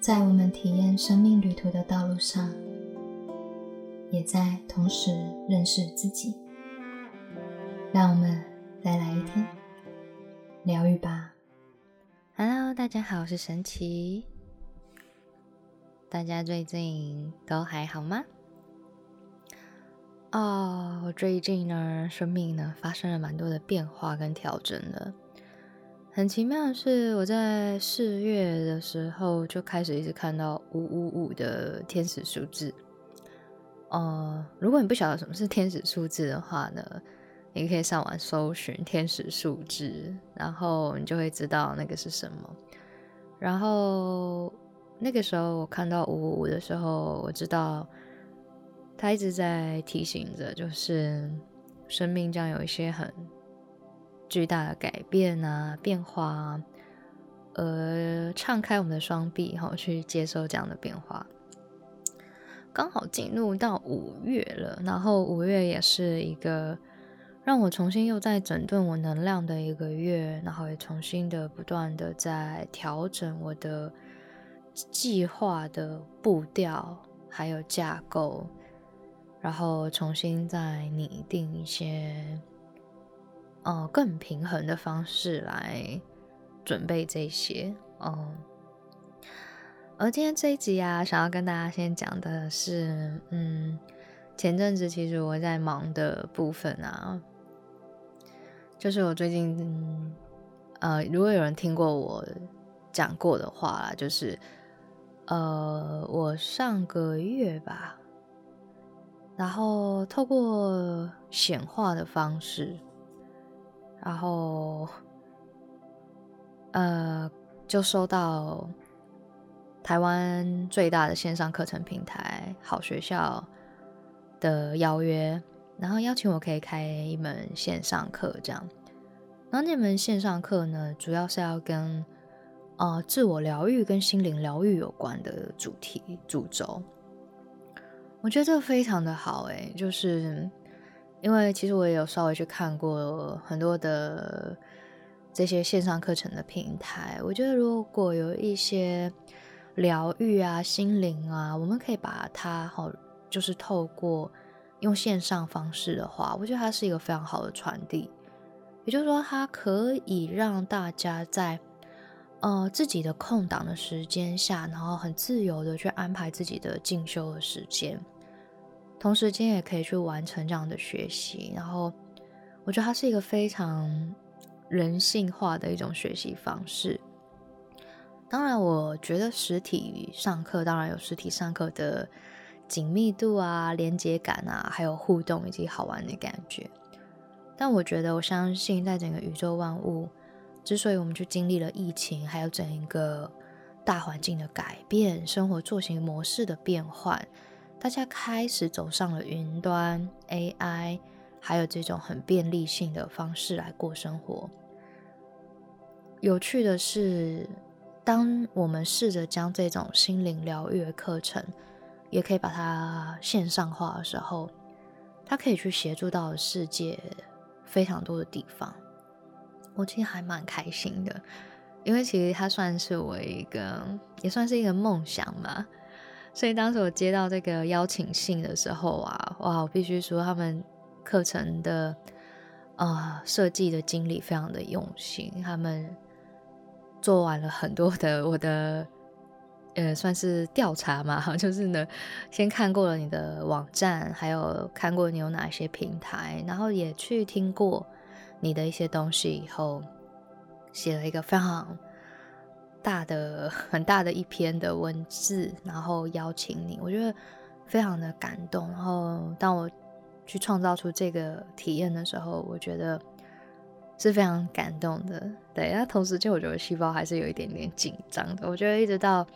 在我们体验生命旅途的道路上，也在同时认识自己。让我们再来一天疗愈吧。Hello，大家好，我是神奇。大家最近都还好吗？哦，我最近呢，生命呢发生了蛮多的变化跟调整的。很奇妙的是，我在四月的时候就开始一直看到五五五的天使数字。哦，如果你不晓得什么是天使数字的话呢，你可以上网搜寻天使数字，然后你就会知道那个是什么。然后那个时候我看到五五五的时候，我知道他一直在提醒着，就是生命将有一些很。巨大的改变啊，变化啊，呃，敞开我们的双臂，哈，去接受这样的变化。刚好进入到五月了，然后五月也是一个让我重新又在整顿我能量的一个月，然后也重新的不断的在调整我的计划的步调，还有架构，然后重新再拟定一些。呃，更平衡的方式来准备这些，嗯。而今天这一集啊，想要跟大家先讲的是，嗯，前阵子其实我在忙的部分啊，就是我最近，呃，如果有人听过我讲过的话啦，就是，呃，我上个月吧，然后透过显化的方式。然后，呃，就收到台湾最大的线上课程平台好学校的邀约，然后邀请我可以开一门线上课，这样。然后那门线上课呢，主要是要跟呃自我疗愈跟心灵疗愈有关的主题主轴。我觉得这非常的好，诶，就是。因为其实我也有稍微去看过很多的这些线上课程的平台，我觉得如果有一些疗愈啊、心灵啊，我们可以把它好，就是透过用线上方式的话，我觉得它是一个非常好的传递。也就是说，它可以让大家在呃自己的空档的时间下，然后很自由的去安排自己的进修的时间。同时间也可以去完成这样的学习，然后我觉得它是一个非常人性化的一种学习方式。当然，我觉得实体上课当然有实体上课的紧密度啊、连接感啊，还有互动以及好玩的感觉。但我觉得，我相信在整个宇宙万物，之所以我们去经历了疫情，还有整一个大环境的改变、生活作息模式的变换。大家开始走上了云端 AI，还有这种很便利性的方式来过生活。有趣的是，当我们试着将这种心灵疗愈的课程，也可以把它线上化的时候，它可以去协助到世界非常多的地方。我其实还蛮开心的，因为其实它算是我一个，也算是一个梦想嘛。所以当时我接到这个邀请信的时候啊，哇，我必须说他们课程的啊设计的经理非常的用心，他们做完了很多的我的呃算是调查嘛，就是呢先看过了你的网站，还有看过你有哪些平台，然后也去听过你的一些东西以后，写了一个非常。大的 很大的一篇的文字，然后邀请你，我觉得非常的感动。然后当我去创造出这个体验的时候，我觉得是非常感动的。对，那同时就我觉得细胞还是有一点点紧张的。我觉得一直到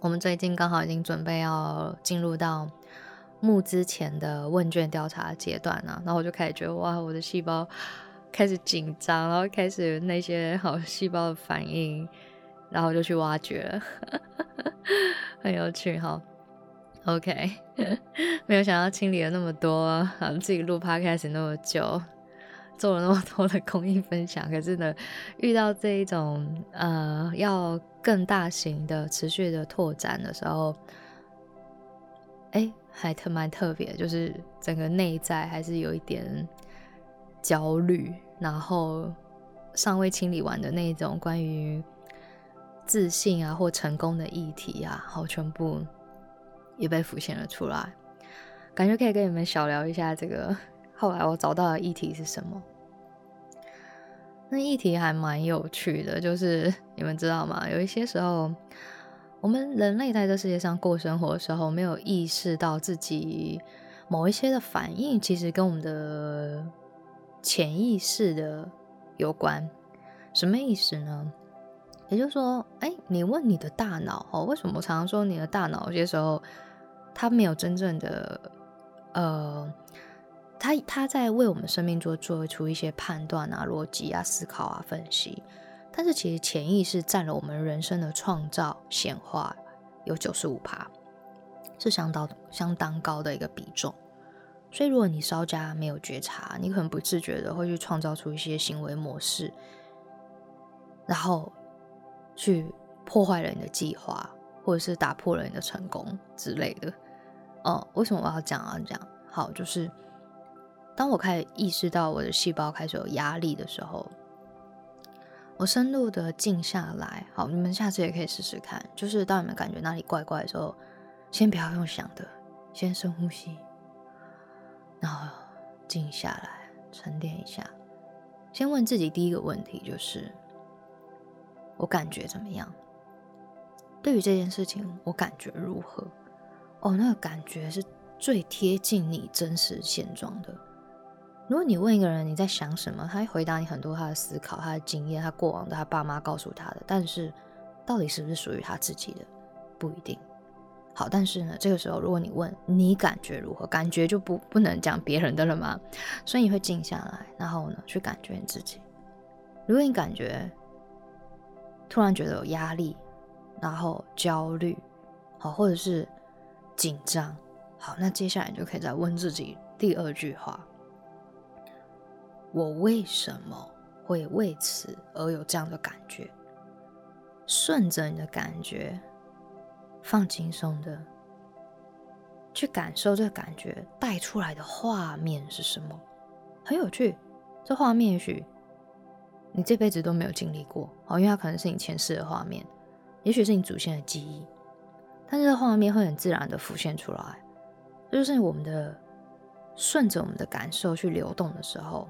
我们最近刚好已经准备要进入到募资前的问卷调查阶段了，然后我就开始觉得哇，我的细胞开始紧张，然后开始那些好细胞的反应。然后就去挖掘了，很有趣哈。OK，没有想到清理了那么多，自己录 Podcast 那么久，做了那么多的公益分享，可是呢，遇到这一种呃要更大型的、持续的拓展的时候，哎，还特蛮特别，就是整个内在还是有一点焦虑，然后尚未清理完的那种关于自信啊或成功的议题啊，好全部也被浮现了出来。感觉可以跟你们小聊一下这个。后来我找到的议题是什么？那议题还蛮有趣的，就是你们知道吗？有一些时候，我们人类在这世界上过生活的时候，没有意识到自己某一些的反应，其实跟我们的潜意识的有关。什么意思呢？也就是说，哎，你问你的大脑哦，为什么我常常说你的大脑有些时候它没有真正的呃。它它在为我们生命做做出一些判断啊、逻辑啊、思考啊、分析，但是其实潜意识占了我们人生的创造显化有九十五趴，是相当相当高的一个比重。所以如果你稍加没有觉察，你可能不自觉的会去创造出一些行为模式，然后去破坏了你的计划，或者是打破了你的成功之类的。哦，为什么我要讲啊？讲好就是。当我开始意识到我的细胞开始有压力的时候，我深度的静下来。好，你们下次也可以试试看。就是当你们感觉哪里怪怪的时候，先不要用想的，先深呼吸，然后静下来，沉淀一下。先问自己第一个问题就是：我感觉怎么样？对于这件事情，我感觉如何？哦，那个感觉是最贴近你真实现状的。如果你问一个人你在想什么，他会回答你很多他的思考、他的经验、他过往的他爸妈告诉他的，但是到底是不是属于他自己的，不一定。好，但是呢，这个时候如果你问你感觉如何，感觉就不不能讲别人的了吗？所以你会静下来，然后呢去感觉你自己。如果你感觉突然觉得有压力，然后焦虑，好，或者是紧张，好，那接下来你就可以再问自己第二句话。我为什么会为此而有这样的感觉？顺着你的感觉，放轻松的去感受这个感觉带出来的画面是什么？很有趣，这画面也许你这辈子都没有经历过哦，因为它可能是你前世的画面，也许是你祖先的记忆，但是这画面会很自然的浮现出来，这就是我们的顺着我们的感受去流动的时候。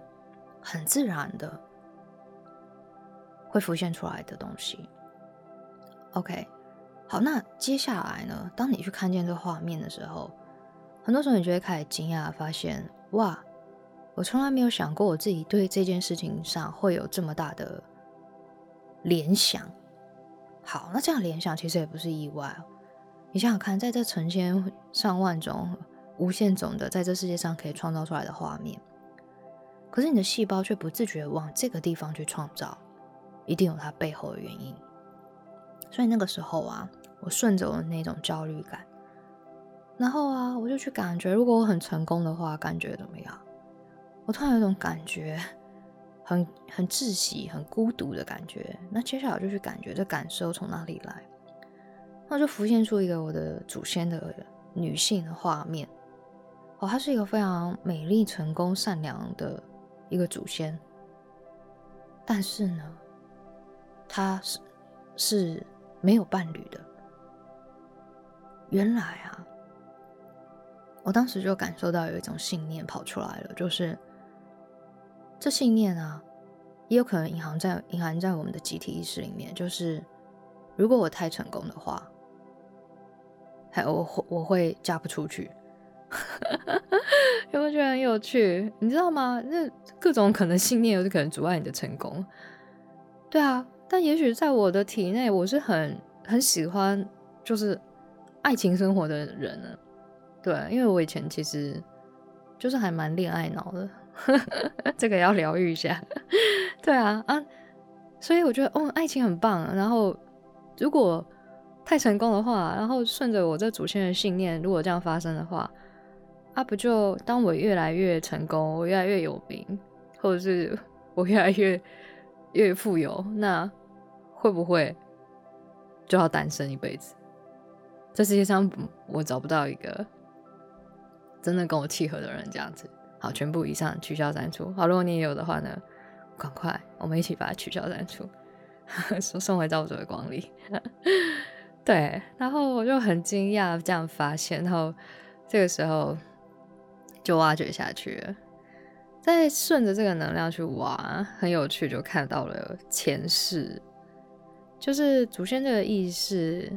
很自然的会浮现出来的东西。OK，好，那接下来呢？当你去看见这画面的时候，很多时候你就会开始惊讶，发现哇，我从来没有想过我自己对这件事情上会有这么大的联想。好，那这样联想其实也不是意外。你想想看，在这成千上万种、无限种的在这世界上可以创造出来的画面。可是你的细胞却不自觉往这个地方去创造，一定有它背后的原因。所以那个时候啊，我顺着我那种焦虑感，然后啊，我就去感觉，如果我很成功的话，感觉怎么样？我突然有种感觉，很很窒息、很孤独的感觉。那接下来就去感觉这感受从哪里来？那就浮现出一个我的祖先的女性的画面。哦，她是一个非常美丽、成功、善良的。一个祖先，但是呢，他是是没有伴侣的。原来啊，我当时就感受到有一种信念跑出来了，就是这信念啊，也有可能隐含在隐含在我们的集体意识里面，就是如果我太成功的话，还我我会嫁不出去。有没有觉得很有趣？你知道吗？那各种可能信念，有可能阻碍你的成功。对啊，但也许在我的体内，我是很很喜欢就是爱情生活的人呢。对，因为我以前其实就是还蛮恋爱脑的，这个要疗愈一下。对啊啊，所以我觉得哦，爱情很棒。然后如果太成功的话，然后顺着我这祖先的信念，如果这样发生的话。啊，不就当我越来越成功，我越来越有名，或者是我越来越越富有，那会不会就要单身一辈子。这世界上我找不到一个真的跟我契合的人，这样子。好，全部以上取消删除。好，如果你也有的话呢，赶快我们一起把它取消删除，送送回造主的光里。对，然后我就很惊讶这样发现，然后这个时候就挖掘下去了，再顺着这个能量去挖，很有趣，就看到了前世，就是祖先这个意识，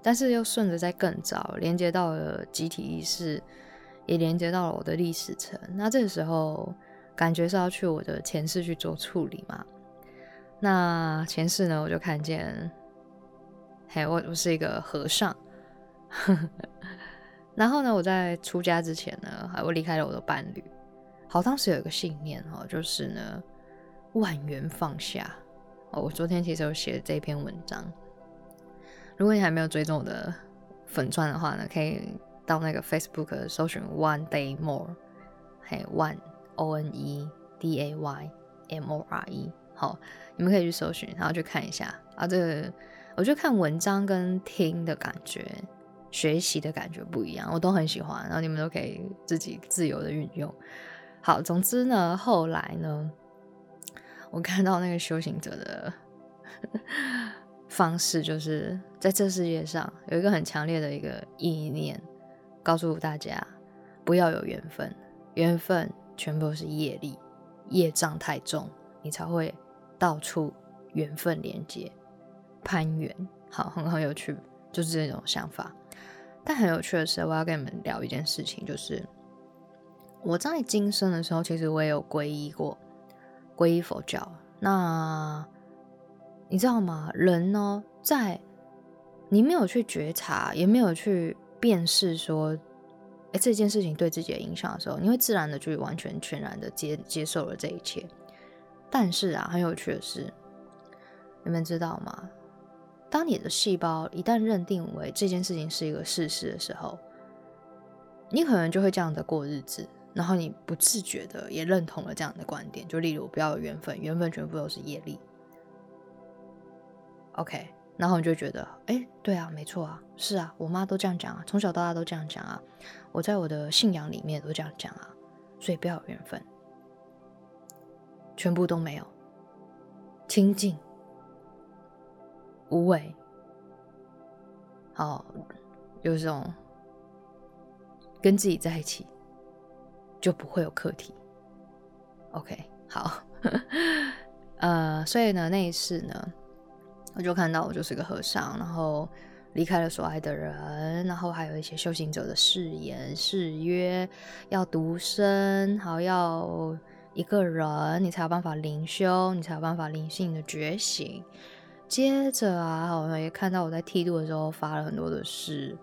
但是又顺着在更早连接到了集体意识。也连接到了我的历史层，那这个时候感觉是要去我的前世去做处理嘛？那前世呢，我就看见，嘿，我我是一个和尚，然后呢，我在出家之前呢，我离开了我的伴侣，好，当时有一个信念哦，就是呢，万缘放下哦。我昨天其实有写这篇文章，如果你还没有追踪我的粉钻的话呢，可以。到那个 Facebook 搜寻 One Day More，嘿，One O N E D A Y M O R E，好，你们可以去搜寻，然后去看一下啊。这个我觉得看文章跟听的感觉，学习的感觉不一样，我都很喜欢。然后你们都可以自己自由的运用。好，总之呢，后来呢，我看到那个修行者的方式，就是在这世界上有一个很强烈的一个意念。告诉大家，不要有缘分，缘分全部是业力，业障太重，你才会到处缘分连接攀缘。好，很很有趣，就是这种想法。但很有趣的是，我要跟你们聊一件事情，就是我在今生的时候，其实我也有皈依过，皈依佛教。那你知道吗？人呢，在你没有去觉察，也没有去。辨识说，哎，这件事情对自己的影响的时候，你会自然的就完全全然的接接受了这一切。但是啊，很有趣的是，你们知道吗？当你的细胞一旦认定为这件事情是一个事实的时候，你可能就会这样的过日子，然后你不自觉的也认同了这样的观点。就例如，不要有缘分，缘分全部都是业力。OK。然后你就觉得，哎，对啊，没错啊，是啊，我妈都这样讲啊，从小到大都这样讲啊，我在我的信仰里面都这样讲啊，所以不要有缘分，全部都没有，清净、无为，好，有这种跟自己在一起就不会有课题。OK，好，呃，所以呢，那一次呢。我就看到我就是个和尚，然后离开了所爱的人，然后还有一些修行者的誓言誓约，要独身，好要一个人，你才有办法灵修，你才有办法灵性的觉醒。接着啊，我们也看到我在剃度的时候发了很多的誓。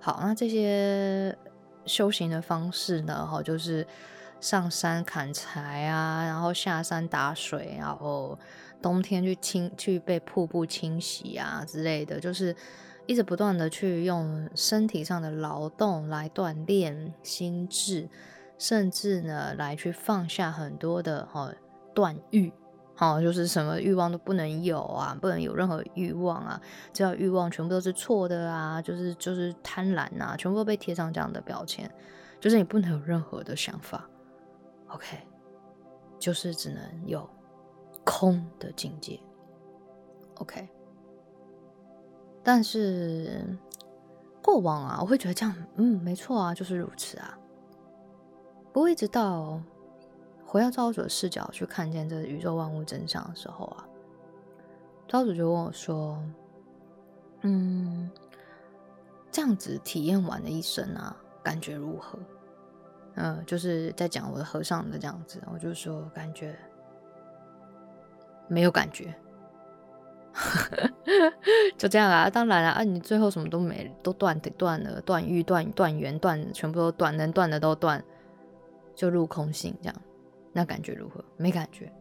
好，那这些修行的方式呢，哈，就是上山砍柴啊，然后下山打水，然后。冬天去清去被瀑布清洗啊之类的，就是一直不断的去用身体上的劳动来锻炼心智，甚至呢来去放下很多的哈断欲，好就是什么欲望都不能有啊，不能有任何欲望啊，只要欲望全部都是错的啊，就是就是贪婪啊，全部都被贴上这样的标签，就是你不能有任何的想法，OK，就是只能有。空的境界，OK。但是过往啊，我会觉得这样，嗯，没错啊，就是如此啊。不过一直到回到造物主的视角去看见这宇宙万物真相的时候啊，造主就问我说：“嗯，这样子体验完的一生啊，感觉如何？”嗯，就是在讲我的和尚的这样子，我就说感觉。没有感觉，就这样啊！当然了啊，你最后什么都没，都断的断了，断欲断断缘断，全部都断，能断的都断，就入空性这样，那感觉如何？没感觉。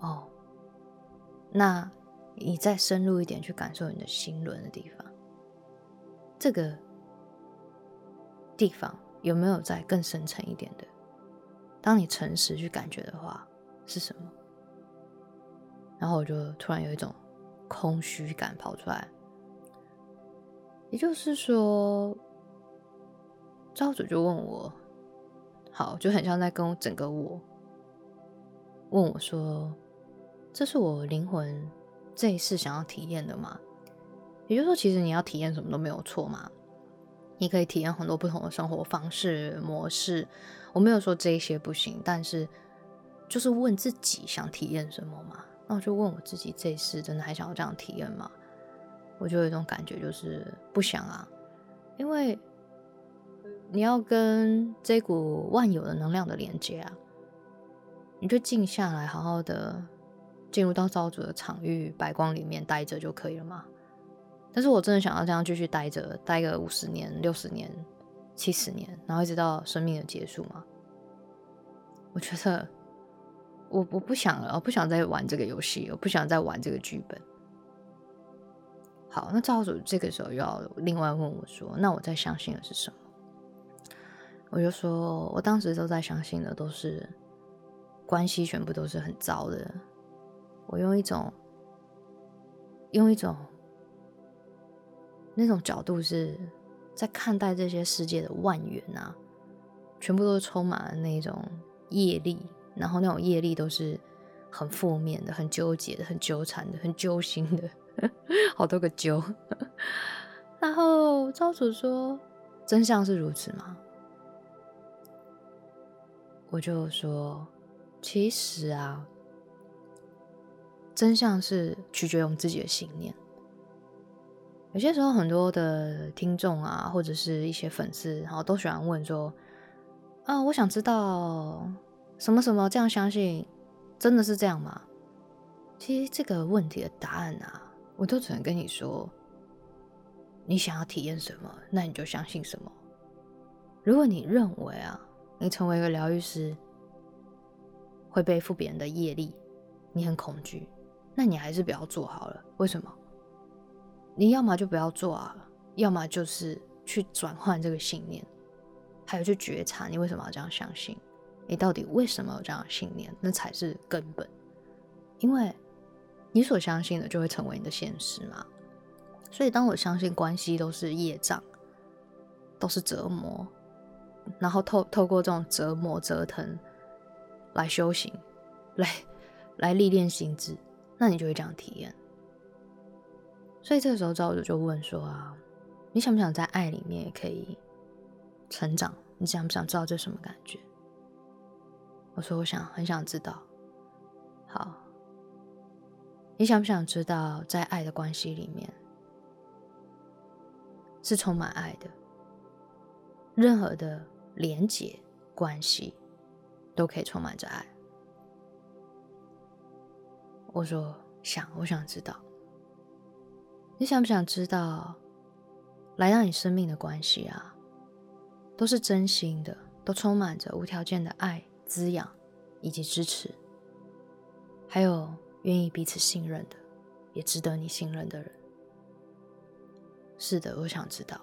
哦，那你再深入一点去感受你的心轮的地方，这个地方有没有在更深层一点的？当你诚实去感觉的话，是什么？然后我就突然有一种空虚感跑出来。也就是说，招主就问我，好，就很像在跟我整个我问我说：“这是我灵魂这一世想要体验的吗？”也就是说，其实你要体验什么都没有错嘛。你可以体验很多不同的生活方式模式。我没有说这些不行，但是就是问自己想体验什么嘛。那我就问我自己，这一世真的还想要这样体验吗？我就有一种感觉，就是不想啊，因为你要跟这股万有的能量的连接啊，你就静下来，好好的进入到造主的场域白光里面待着就可以了嘛。但是我真的想要这样继续待着，待个五十年、六十年、七十年，然后一直到生命的结束吗？我觉得我我不想了，我不想再玩这个游戏，我不想再玩这个剧本。好，那赵主这个时候又要另外问我说：“那我在相信的是什么？”我就说：“我当时都在相信的都是关系，全部都是很糟的。我用一种用一种那种角度是在看待这些世界的万缘啊，全部都是充满了那种业力，然后那种业力都是很负面的、很纠结的、很纠缠的、很揪心的。”好多个揪，然后招主说：“真相是如此吗？”我就说：“其实啊，真相是取决于我们自己的信念。有些时候，很多的听众啊，或者是一些粉丝，然后都喜欢问说：‘啊，我想知道什么什么这样相信，真的是这样吗？’其实这个问题的答案啊。”我都只能跟你说，你想要体验什么，那你就相信什么。如果你认为啊，你成为一个疗愈师会背负别人的业力，你很恐惧，那你还是不要做好了。为什么？你要么就不要做啊，要么就是去转换这个信念，还有去觉察你为什么要这样相信，你到底为什么有这样的信念，那才是根本，因为。你所相信的就会成为你的现实嘛？所以，当我相信关系都是业障，都是折磨，然后透透过这种折磨折腾来修行，来来历练心智，那你就会这样体验。所以这个时候，赵主就问说：“啊，你想不想在爱里面也可以成长？你想不想知道这什么感觉？”我说：“我想，很想知道。”好。你想不想知道，在爱的关系里面是充满爱的？任何的连结关系都可以充满着爱。我说想，我想知道。你想不想知道，来到你生命的关系啊，都是真心的，都充满着无条件的爱、滋养以及支持，还有。愿意彼此信任的，也值得你信任的人。是的，我想知道。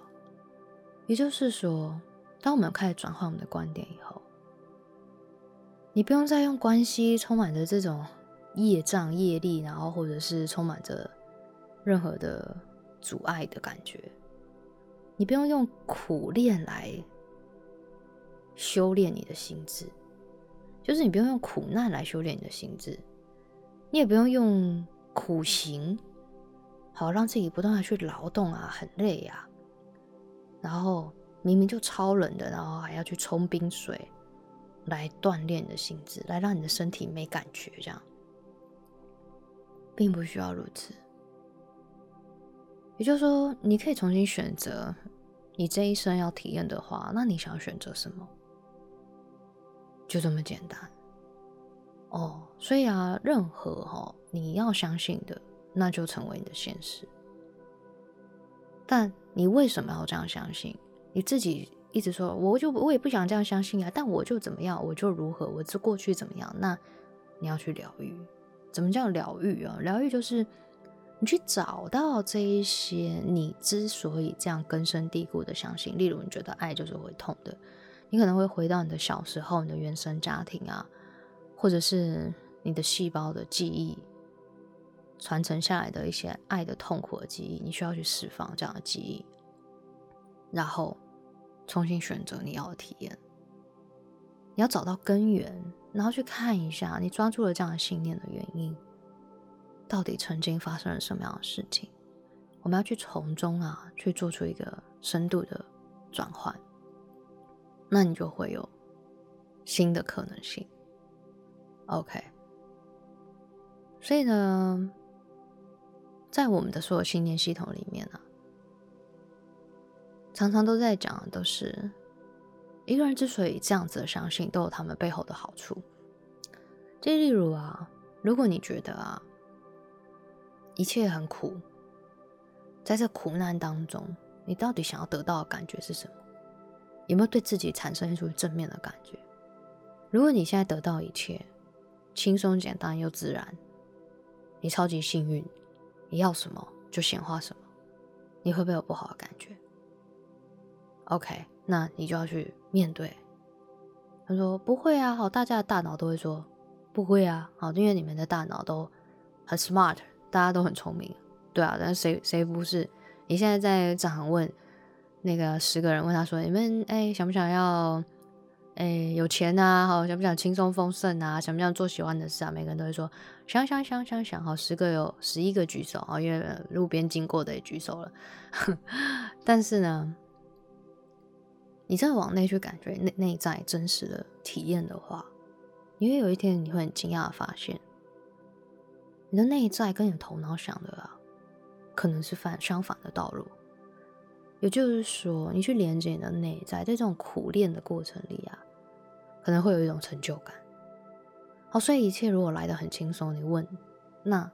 也就是说，当我们开始转换我们的观点以后，你不用再用关系充满着这种业障业力，然后或者是充满着任何的阻碍的感觉。你不用用苦练来修炼你的心智，就是你不用用苦难来修炼你的心智。你也不用用苦行，好让自己不断的去劳动啊，很累呀。然后明明就超冷的，然后还要去冲冰水来锻炼你的心智，来让你的身体没感觉，这样并不需要如此。也就是说，你可以重新选择你这一生要体验的话，那你想选择什么？就这么简单。哦，所以啊，任何哈你要相信的，那就成为你的现实。但你为什么要这样相信？你自己一直说，我就我也不想这样相信啊，但我就怎么样，我就如何，我这过去怎么样？那你要去疗愈。怎么叫疗愈啊？疗愈就是你去找到这一些你之所以这样根深蒂固的相信，例如你觉得爱就是会痛的，你可能会回到你的小时候，你的原生家庭啊。或者是你的细胞的记忆，传承下来的一些爱的痛苦的记忆，你需要去释放这样的记忆，然后重新选择你要的体验。你要找到根源，然后去看一下你抓住了这样的信念的原因，到底曾经发生了什么样的事情。我们要去从中啊，去做出一个深度的转换，那你就会有新的可能性。OK，所以呢。在我们的所有信念系统里面呢，常常都在讲的都是一个人之所以这样子的相信，都有他们背后的好处。就例如啊，如果你觉得啊一切很苦，在这苦难当中，你到底想要得到的感觉是什么？有没有对自己产生一种正面的感觉？如果你现在得到一切轻松、简单又自然，你超级幸运。你要什么就显化什么，你会不会有不好的感觉？OK，那你就要去面对。他说不会啊，好，大家的大脑都会说不会啊，好，因为你们的大脑都很 smart，大家都很聪明，对啊，但是谁谁不是？你现在在这行问那个十个人，问他说你们哎想不想要？哎，有钱呐，好，想不想轻松丰盛啊？想不想做喜欢的事啊？每个人都会说想想想想想，好，十个有十一个举手啊，因为路边经过的也举手了。但是呢，你真的往内去感觉内内在真实的体验的话，因为有一天你会很惊讶的发现，你的内在跟你头脑想的啊，可能是反相反的道路。也就是说，你去连接你的内在，在这种苦练的过程里啊，可能会有一种成就感。好，所以一切如果来的很轻松，你问那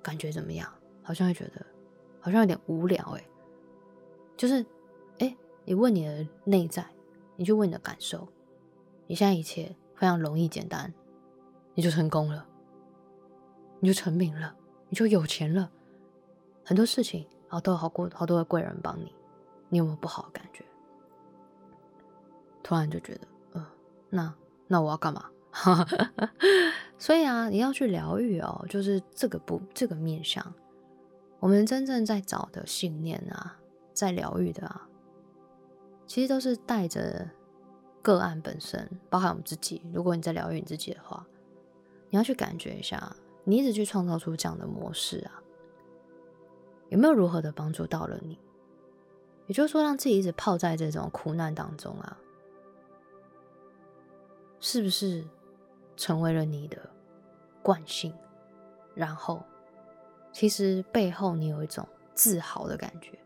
感觉怎么样？好像会觉得好像有点无聊哎。就是哎，你问你的内在，你去问你的感受，你现在一切非常容易简单，你就成功了，你就成名了，你就有钱了，很多事情然后都有好过好多的贵人帮你。你有没有不好的感觉？突然就觉得，呃，那那我要干嘛？所以啊，你要去疗愈哦，就是这个不这个面向，我们真正在找的信念啊，在疗愈的啊，其实都是带着个案本身，包含我们自己。如果你在疗愈你自己的话，你要去感觉一下，你一直去创造出这样的模式啊，有没有如何的帮助到了你？也就是说，让自己一直泡在这种苦难当中啊，是不是成为了你的惯性？然后，其实背后你有一种自豪的感觉。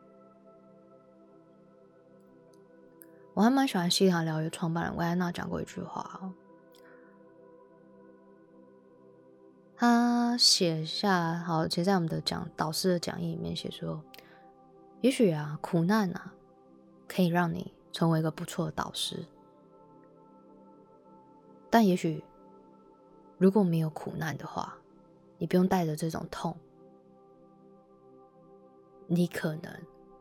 我还蛮喜欢西塔疗愈创办人维安娜讲过一句话他写下好，其实在我们的讲导师的讲义里面写说。也许啊，苦难啊，可以让你成为一个不错的导师。但也许，如果没有苦难的话，你不用带着这种痛，你可能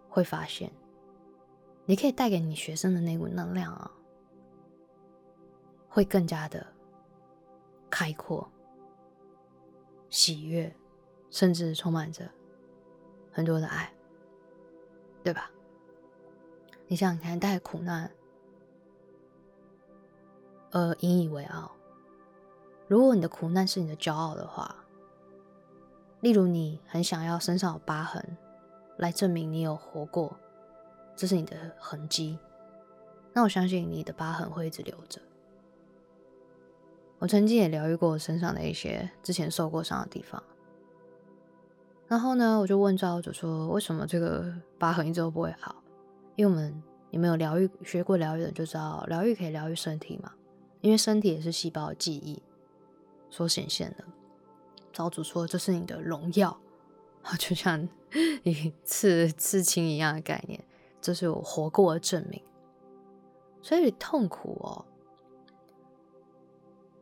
会发现，你可以带给你学生的那股能量啊，会更加的开阔、喜悦，甚至充满着很多的爱。对吧？你想想看，带苦难，呃，引以为傲。如果你的苦难是你的骄傲的话，例如你很想要身上有疤痕，来证明你有活过，这是你的痕迹。那我相信你的疤痕会一直留着。我曾经也疗愈过我身上的一些之前受过伤的地方。然后呢，我就问造物主说：“为什么这个疤痕一直都不会好？”因为我们你们有疗愈学过疗愈的就知道，疗愈可以疗愈身体嘛。因为身体也是细胞的记忆所显现的。造物主说：“这是你的荣耀，就像一刺刺青一样的概念，这是我活过的证明。”所以痛苦哦，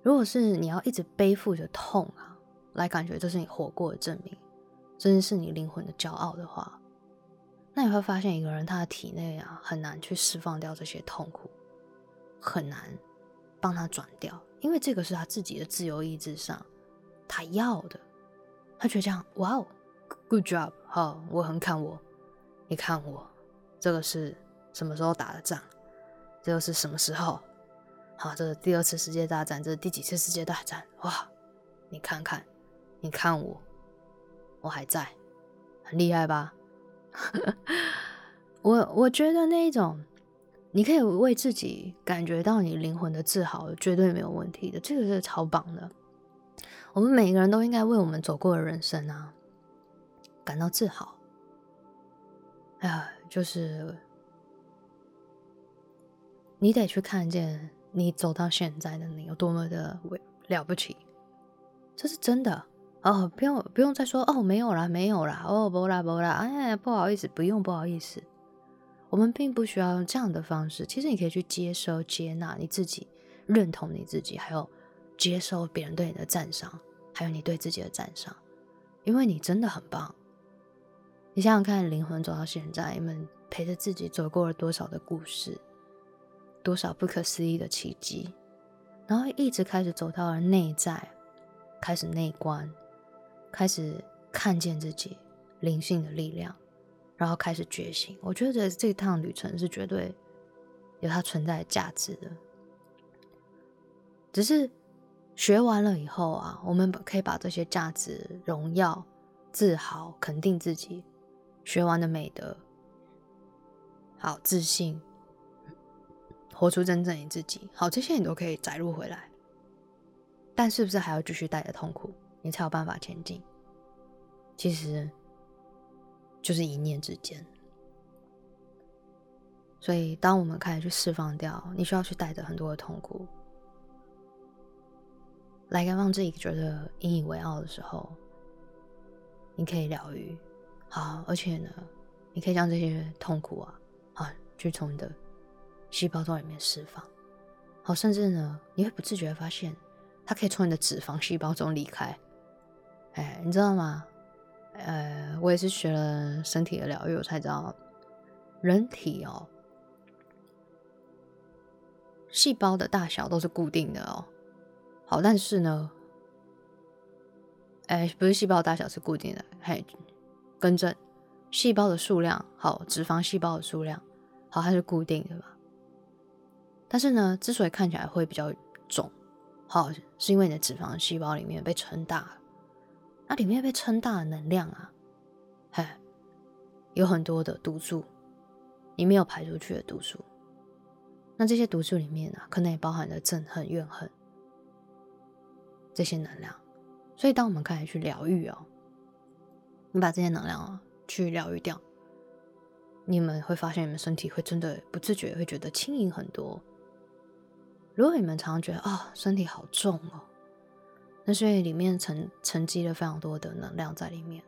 如果是你要一直背负着痛啊，来感觉这是你活过的证明。真是你灵魂的骄傲的话，那你会发现一个人他的体内啊很难去释放掉这些痛苦，很难帮他转掉，因为这个是他自己的自由意志上他要的，他觉得这样，哇哦，good job，好，我很看我，你看我，这个是什么时候打的仗？这个是什么时候？好，这是第二次世界大战，这是第几次世界大战？哇，你看看，你看我，我还在，很厉害吧？我我觉得那一种，你可以为自己感觉到你灵魂的自豪，绝对没有问题的，这个是超棒的。我们每个人都应该为我们走过的人生啊感到自豪。啊，就是你得去看见你走到现在的你有多么的了不起，这是真的哦。不用不用再说哦，没有啦，没有啦，哦，不啦不啦，哎，不好意思，不用不好意思。我们并不需要用这样的方式，其实你可以去接收、接纳你自己，认同你自己，还有。接受别人对你的赞赏，还有你对自己的赞赏，因为你真的很棒。你想想看，灵魂走到现在，你们陪着自己走过了多少的故事，多少不可思议的奇迹，然后一直开始走到了内在，开始内观，开始看见自己灵性的力量，然后开始觉醒。我觉得这趟旅程是绝对有它存在的价值的，只是。学完了以后啊，我们可以把这些价值、荣耀、自豪、肯定自己学完的美德，好自信，活出真正你自己。好，这些你都可以载入回来。但是不是还要继续带着痛苦，你才有办法前进？其实就是一念之间。所以，当我们开始去释放掉，你需要去带着很多的痛苦。来让自己觉得引以为傲的时候，你可以疗愈，好，而且呢，你可以将这些痛苦啊，啊，去从你的细胞中里面释放，好，甚至呢，你会不自觉发现，它可以从你的脂肪细胞中离开，哎，你知道吗？呃，我也是学了身体的疗愈，我才知道，人体哦，细胞的大小都是固定的哦。好，但是呢，哎，不是细胞大小是固定的，嘿，更正，细胞的数量，好，脂肪细胞的数量，好，它是固定的吧？但是呢，之所以看起来会比较肿，好，是因为你的脂肪细胞里面被撑大了，那里面被撑大的能量啊，嘿，有很多的毒素，你没有排出去的毒素，那这些毒素里面啊，可能也包含了憎恨、怨恨。这些能量，所以当我们开始去疗愈哦，你把这些能量啊去疗愈掉，你们会发现你们身体会真的不自觉会觉得轻盈很多。如果你们常常觉得啊身体好重哦，那所以里面沉沉积了非常多的能量在里面，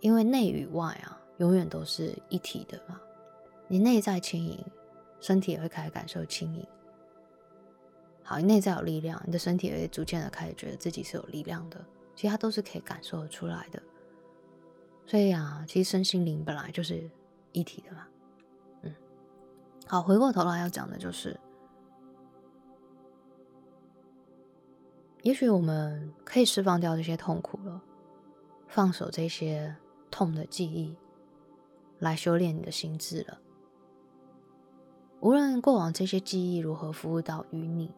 因为内与外啊永远都是一体的嘛，你内在轻盈，身体也会开始感受轻盈。好，你内在有力量，你的身体也会逐渐的开始觉得自己是有力量的，其实它都是可以感受得出来的。所以啊，其实身心灵本来就是一体的嘛。嗯，好，回过头来要讲的就是，也许我们可以释放掉这些痛苦了，放手这些痛的记忆，来修炼你的心智了。无论过往这些记忆如何服务到于你。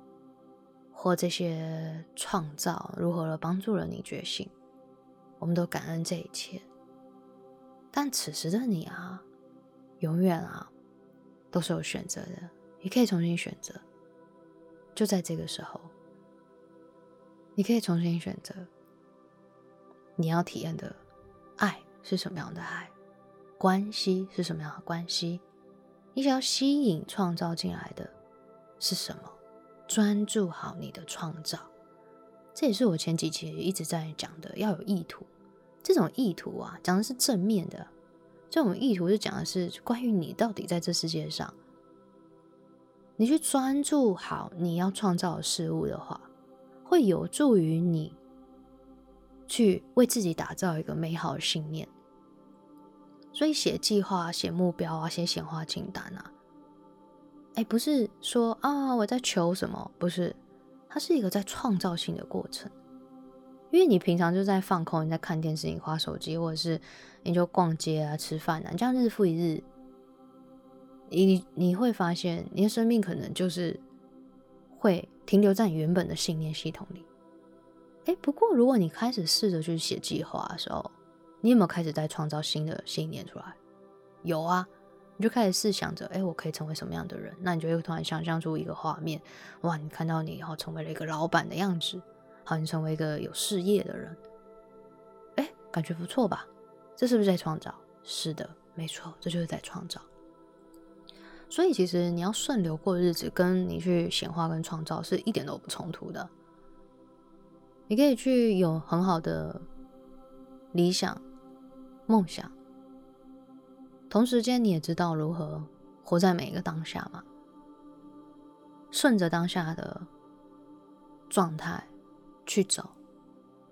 或这些创造如何的帮助了你觉醒，我们都感恩这一切。但此时的你啊，永远啊，都是有选择的，你可以重新选择。就在这个时候，你可以重新选择你要体验的爱是什么样的爱，关系是什么样的关系，你想要吸引创造进来的是什么？专注好你的创造，这也是我前几期一直在讲的，要有意图。这种意图啊，讲的是正面的。这种意图是讲的是关于你到底在这世界上，你去专注好你要创造的事物的话，会有助于你去为自己打造一个美好的信念。所以写计划、写目标啊，写显化清单啊。哎，不是说啊，我在求什么？不是，它是一个在创造性的过程。因为你平常就在放空，你在看电视，你划手机，或者是你就逛街啊、吃饭啊，这样日复一日，你你会发现你的生命可能就是会停留在你原本的信念系统里。哎，不过如果你开始试着去写计划的时候，你有没有开始在创造新的信念出来？有啊，你就开始试想着，哎，我可以成为什么样的人？那你就会突然想象出一个画面，哇，你看到你以后成为了一个老板的样子，好，你成为一个有事业的人，哎，感觉不错吧？这是不是在创造？是的，没错，这就是在创造。所以其实你要顺流过日子，跟你去显化跟创造是一点都不冲突的。你可以去有很好的理想、梦想，同时间你也知道如何活在每一个当下嘛，顺着当下的状态去走、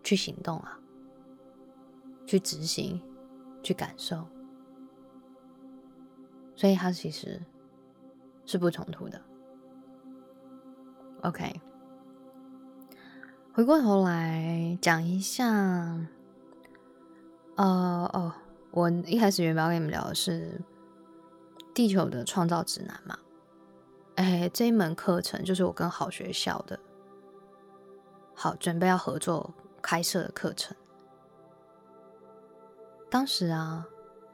去行动啊，去执行、去感受，所以它其实是不冲突的。OK。回过头来讲一下，呃哦，我一开始原本要跟你们聊的是《地球的创造指南》嘛，哎，这一门课程就是我跟好学校的，好准备要合作开设的课程。当时啊，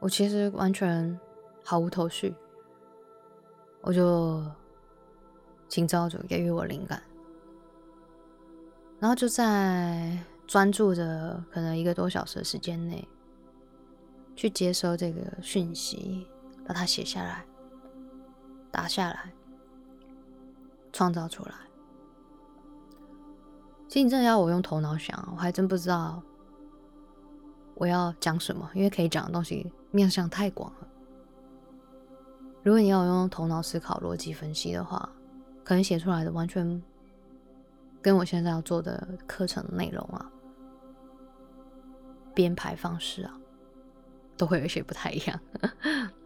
我其实完全毫无头绪，我就请教主给予我灵感。然后就在专注着可能一个多小时的时间内，去接收这个讯息，把它写下来、打下来、创造出来。其实你真的要我用头脑想，我还真不知道我要讲什么，因为可以讲的东西面向太广了。如果你要用头脑思考、逻辑分析的话，可能写出来的完全。跟我现在要做的课程内容啊，编排方式啊，都会有一些不太一样。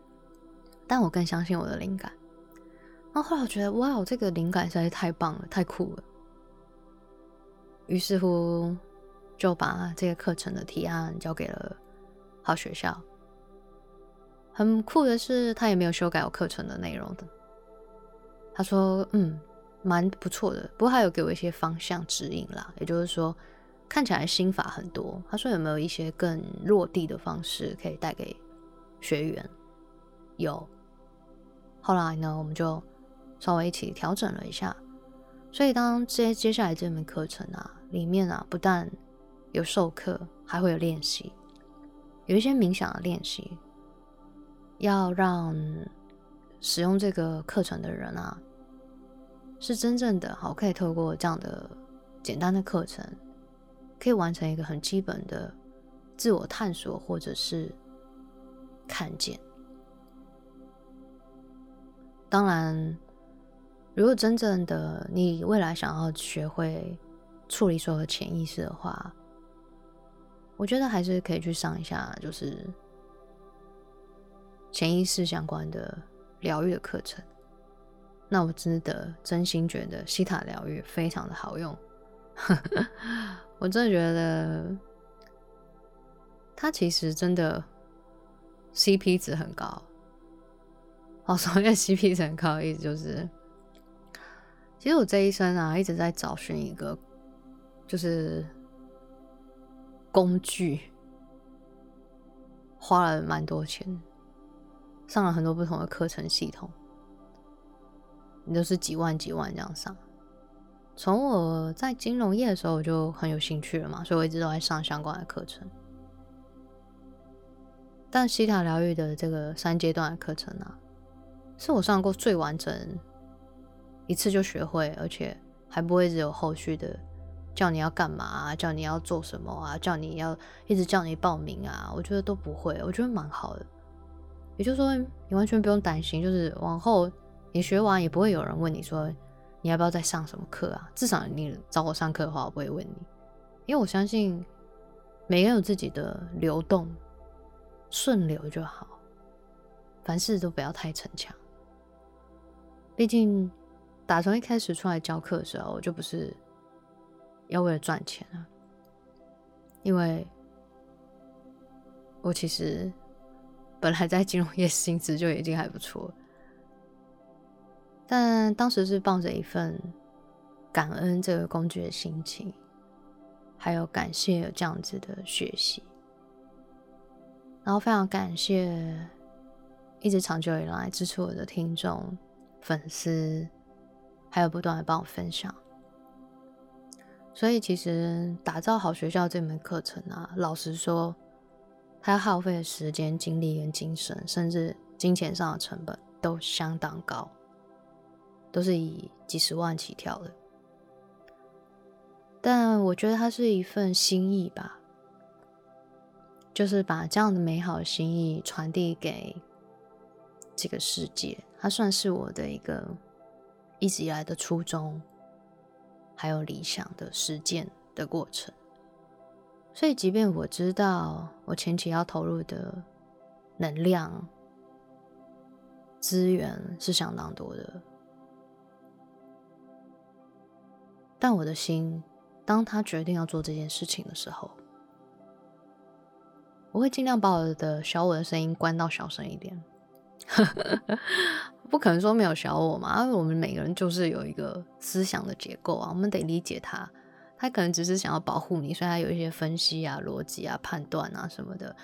但我更相信我的灵感。然后后来我觉得，哇，这个灵感实在是太棒了，太酷了。于是乎，就把这个课程的提案交给了好学校。很酷的是，他也没有修改我课程的内容的。他说：“嗯。”蛮不错的，不过还有给我一些方向指引啦，也就是说，看起来心法很多。他说有没有一些更落地的方式可以带给学员？有。后来呢，我们就稍微一起调整了一下。所以当接接下来这门课程啊，里面啊，不但有授课，还会有练习，有一些冥想的练习，要让使用这个课程的人啊。是真正的好，可以透过这样的简单的课程，可以完成一个很基本的自我探索，或者是看见。当然，如果真正的你未来想要学会处理所有的潜意识的话，我觉得还是可以去上一下，就是潜意识相关的疗愈的课程。那我真的真心觉得西塔疗愈非常的好用，我真的觉得它其实真的 CP 值很高。哦，所谓 CP 值很高意思就是，其实我这一生啊一直在找寻一个就是工具，花了蛮多钱，上了很多不同的课程系统。你都是几万几万这样上。从我在金融业的时候，我就很有兴趣了嘛，所以我一直都在上相关的课程。但西塔疗愈的这个三阶段的课程啊，是我上过最完整，一次就学会，而且还不会只有后续的叫你要干嘛，叫你要做什么啊，叫你要一直叫你报名啊，我觉得都不会，我觉得蛮好的。也就是说，你完全不用担心，就是往后。你学完也不会有人问你说你要不要再上什么课啊？至少你找我上课的话，我不会问你，因为我相信每个人有自己的流动，顺流就好，凡事都不要太逞强。毕竟打从一开始出来教课的时候，我就不是要为了赚钱啊。因为我其实本来在金融业薪资就已经还不错，但当时是抱着一份感恩这个工具的心情，还有感谢有这样子的学习，然后非常感谢一直长久以来支持我的听众、粉丝，还有不断的帮我分享。所以，其实打造好学校这门课程啊，老实说，它要耗费的时间、精力跟精神，甚至金钱上的成本都相当高，都是以几十万起跳的。但我觉得它是一份心意吧，就是把这样的美好心意传递给这个世界，它算是我的一个一直以来的初衷。还有理想的实践的过程，所以即便我知道我前期要投入的能量、资源是相当多的，但我的心，当他决定要做这件事情的时候，我会尽量把我的小我的声音关到小声一点。不可能说没有小我嘛，因为我们每个人就是有一个思想的结构啊，我们得理解他。他可能只是想要保护你，所以他有一些分析啊、逻辑啊、判断啊什么的，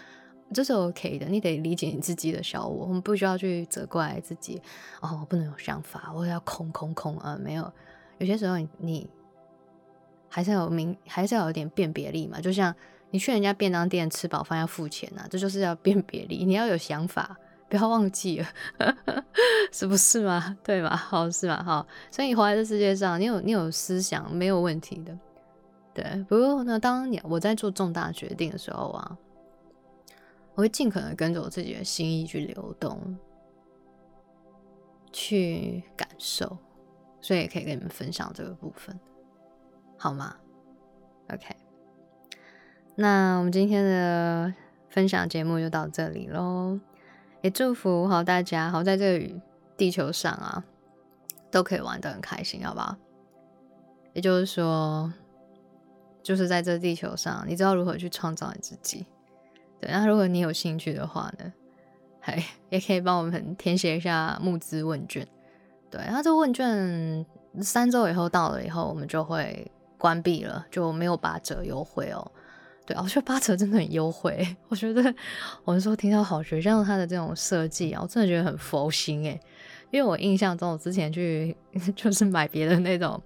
这是 OK 的。你得理解你自己的小我，我们不需要去责怪自己。哦，我不能有想法，我要空空空啊，没有。有些时候你你还是要有明，还是要有点辨别力嘛。就像你去人家便当店吃饱饭要付钱呐，这就是要辨别力，你要有想法。不要忘记了，是不是嘛？对吧？好，是吧？好，所以你活在这世界上，你有你有思想，没有问题的。对，不过呢，当你我在做重大决定的时候啊，我会尽可能跟着我自己的心意去流动，去感受，所以也可以跟你们分享这个部分，好吗？OK，那我们今天的分享节目就到这里喽。也祝福好大家，好在这个地球上啊，都可以玩得很开心，好不好？也就是说，就是在这地球上，你知道如何去创造你自己。对，那如果你有兴趣的话呢，还也可以帮我们填写一下募资问卷。对，然后这问卷三周以后到了以后，我们就会关闭了，就没有八折优惠哦。对，我觉得八折真的很优惠。我觉得我们说听到好学校它的这种设计啊，我真的觉得很佛心诶。因为我印象中，我之前去 就是买别的那种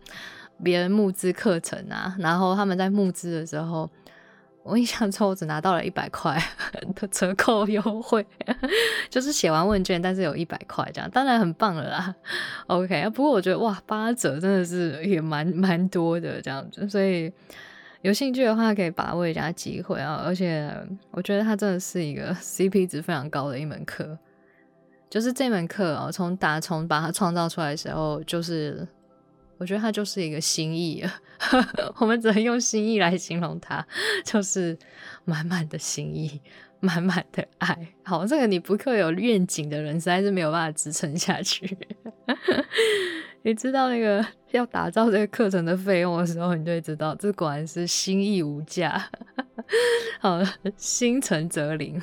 别人募资课程啊，然后他们在募资的时候，我印象中我只拿到了一百块的折扣优惠，就是写完问卷，但是有一百块这样，当然很棒了啦。OK，不过我觉得哇，八折真的是也蛮蛮多的这样子，所以。有兴趣的话，可以把握一下机会啊！而且我觉得它真的是一个 CP 值非常高的一门课。就是这门课啊，从打从把它创造出来的时候，就是我觉得它就是一个心意啊。我们只能用心意来形容它，就是满满的心意，满满的爱。好，这个你不刻有愿景的人，实在是没有办法支撑下去。你知道那个要打造这个课程的费用的时候，你就会知道，这果然是心意无价。好，心诚则灵。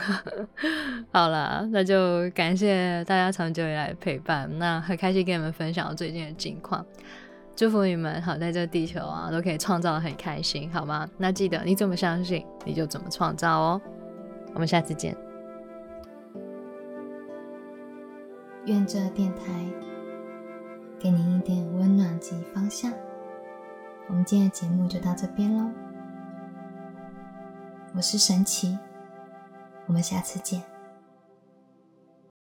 好了，那就感谢大家长久以来的陪伴，那很开心跟你们分享最近的近况。祝福你们好，在这地球啊，都可以创造的很开心，好吗？那记得你怎么相信，你就怎么创造哦。我们下次见。愿这电台。给您一点温暖及方向。我们今天的节目就到这边喽。我是神奇，我们下次见。